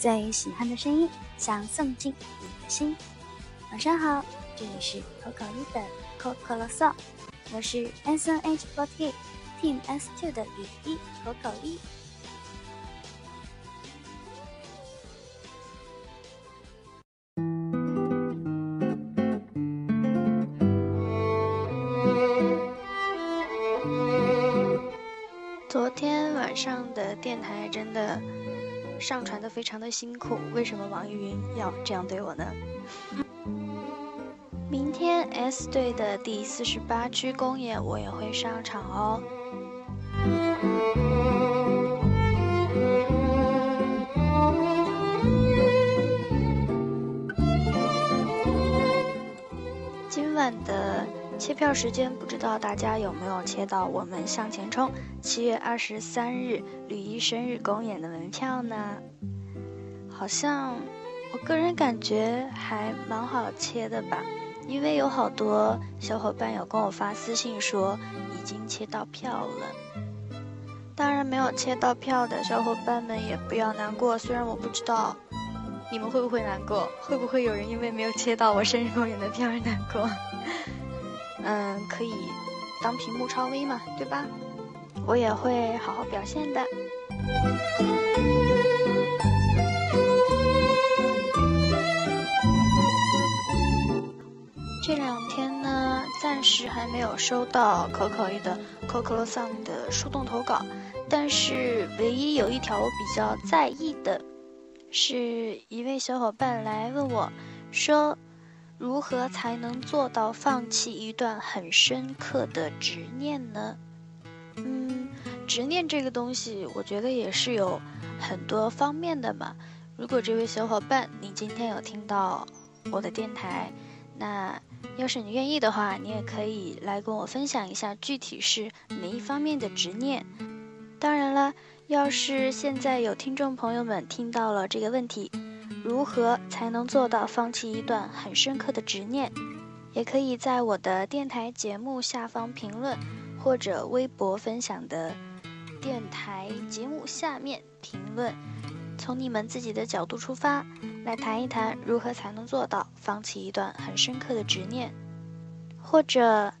最喜欢的声音，想送进你的心。晚上好，这里是可口一的可口啰嗦，我是 SNH48 Team S2 的雨衣可口一。昨天晚上的电台真的。上传的非常的辛苦，为什么网易云要这样对我呢？明天 S 队的第四十八区公演我也会上场哦。今晚的。切票时间，不知道大家有没有切到我们向前冲七月二十三日吕一生日公演的门票呢？好像我个人感觉还蛮好切的吧，因为有好多小伙伴有跟我发私信说已经切到票了。当然没有切到票的小伙伴们也不要难过，虽然我不知道你们会不会难过，会不会有人因为没有切到我生日公演的票而难过。嗯，可以当屏幕超威嘛，对吧？我也会好好表现的。这两天呢，暂时还没有收到可可伊的、Song 的树洞投稿，但是唯一有一条我比较在意的，是一位小伙伴来问我，说。如何才能做到放弃一段很深刻的执念呢？嗯，执念这个东西，我觉得也是有很多方面的嘛。如果这位小伙伴，你今天有听到我的电台，那要是你愿意的话，你也可以来跟我分享一下具体是哪一方面的执念。当然了，要是现在有听众朋友们听到了这个问题。如何才能做到放弃一段很深刻的执念？也可以在我的电台节目下方评论，或者微博分享的电台节目下面评论。从你们自己的角度出发，来谈一谈如何才能做到放弃一段很深刻的执念，或者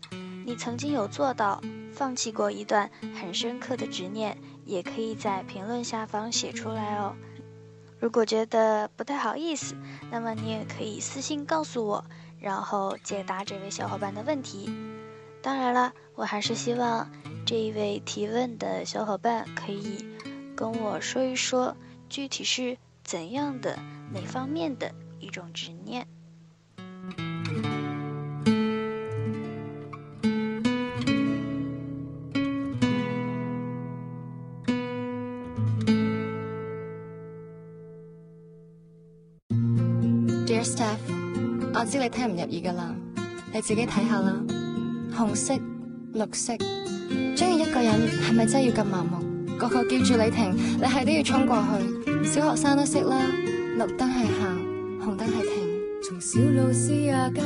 你曾经有做到放弃过一段很深刻的执念，也可以在评论下方写出来哦。如果觉得不太好意思，那么你也可以私信告诉我，然后解答这位小伙伴的问题。当然了，我还是希望这一位提问的小伙伴可以跟我说一说，具体是怎样的哪方面的一种执念。Staff，我知你听唔入耳噶啦，你自己睇下啦。红色、绿色，中意一个人系咪真系要咁盲目？个个叫住你停，你系都要冲过去。小学生都识啦，绿灯系行，红灯系停。从小老师也家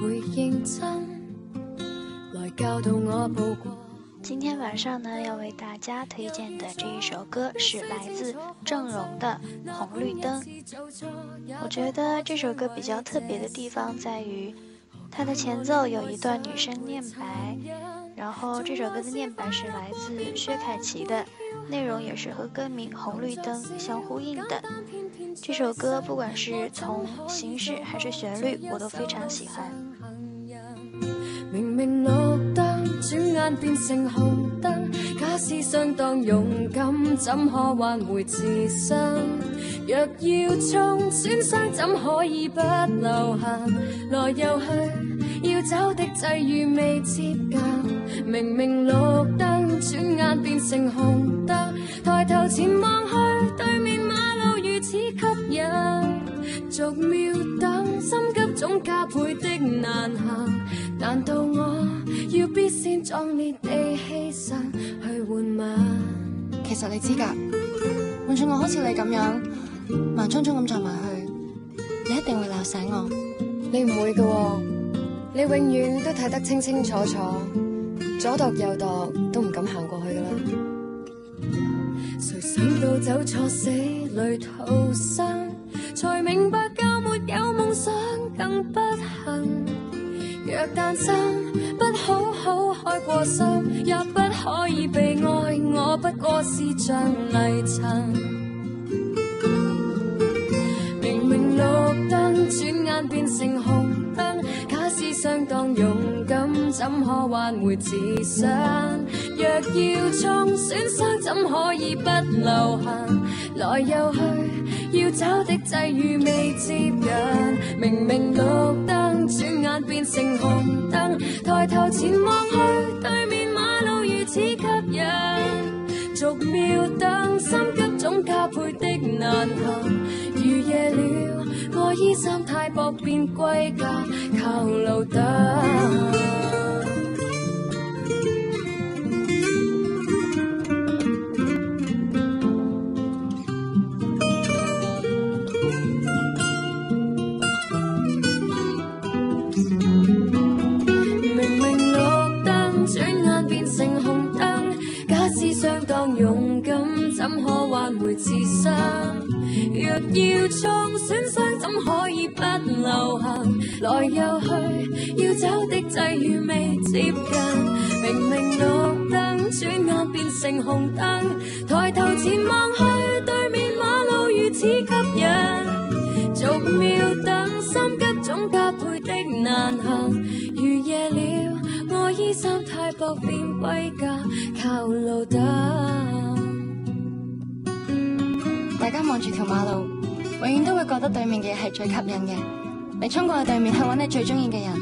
会认真，来教导我步过。今天晚上呢，要为大家推荐的这一首歌是来自郑融的《红绿灯》。我觉得这首歌比较特别的地方在于，它的前奏有一段女生念白，然后这首歌的念白是来自薛凯琪的，内容也是和歌名《红绿灯》相呼应的。这首歌不管是从形式还是旋律，我都非常喜欢。明明变变成红灯，假使相当勇敢，怎可挽回自身？若要冲，损伤怎可以不留下？来又去，要走的际遇未接近，明明绿灯，转眼变成红灯。抬头前望去，对面马路如此吸引，逐秒等，心急总加倍的难行。难道我？要必先壮烈地牺牲去换吗？其实你知噶，换做我好似你咁样，盲冲冲咁撞埋去，你一定会闹醒我。你唔会噶，你永远都睇得清清楚楚，左度右度都唔敢行过去噶啦。谁想到走错死里逃生，才明白教没有梦想更不幸。诞生，不好好开过心，也不可以被爱，我不过是像泥尘。明明绿灯，转眼变成红灯，假使相当勇。怎可挽回自尊？若要冲，损伤，怎可以不留痕？来又去，要找的际遇未接近。明明绿灯，转眼变成红灯。抬头前望去，对面马路如此吸引。俗秒等，心急总加倍的难行。如夜了，我衣衫太薄，便归家靠路灯。当勇敢，怎可挽回自商？若要创损伤，怎可以不留行？来又去，要走的际遇未接近。明明绿灯，转眼变成红灯。抬头前望去，对面马路如此吸引。逐秒等，心急总加配的难行。太薄靠路大家望住条马路，永远都会觉得对面嘅系最吸引嘅。你冲过去对面去揾你最中意嘅人，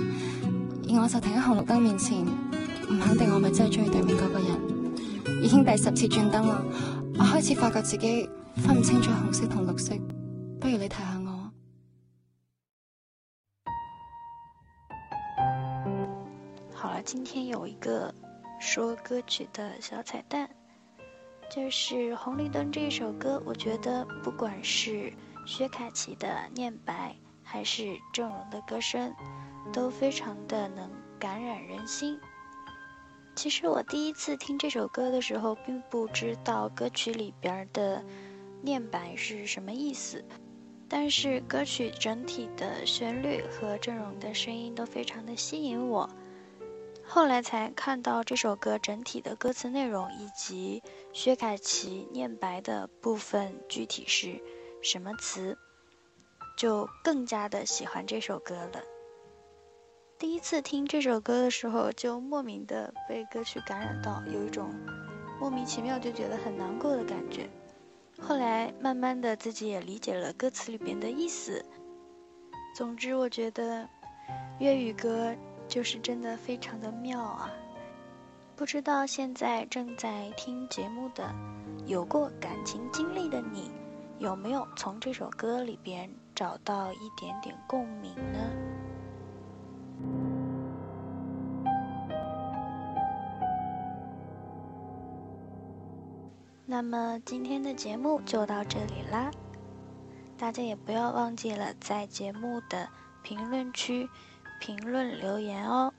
而我就停喺红绿灯面前，唔肯定我咪真系中意对面嗰个人。已经第十次转灯啦，我开始发觉自己分唔清楚红色同绿色。不如你睇下我。今天有一个说歌曲的小彩蛋，就是《红绿灯》这一首歌。我觉得不管是薛凯琪的念白，还是郑容的歌声，都非常的能感染人心。其实我第一次听这首歌的时候，并不知道歌曲里边的念白是什么意思，但是歌曲整体的旋律和郑容的声音都非常的吸引我。后来才看到这首歌整体的歌词内容以及薛凯琪念白的部分具体是什么词，就更加的喜欢这首歌了。第一次听这首歌的时候，就莫名的被歌曲感染到，有一种莫名其妙就觉得很难过的感觉。后来慢慢的自己也理解了歌词里边的意思。总之，我觉得粤语歌。就是真的非常的妙啊！不知道现在正在听节目的、有过感情经历的你，有没有从这首歌里边找到一点点共鸣呢？那么今天的节目就到这里啦，大家也不要忘记了在节目的评论区。评论留言哦。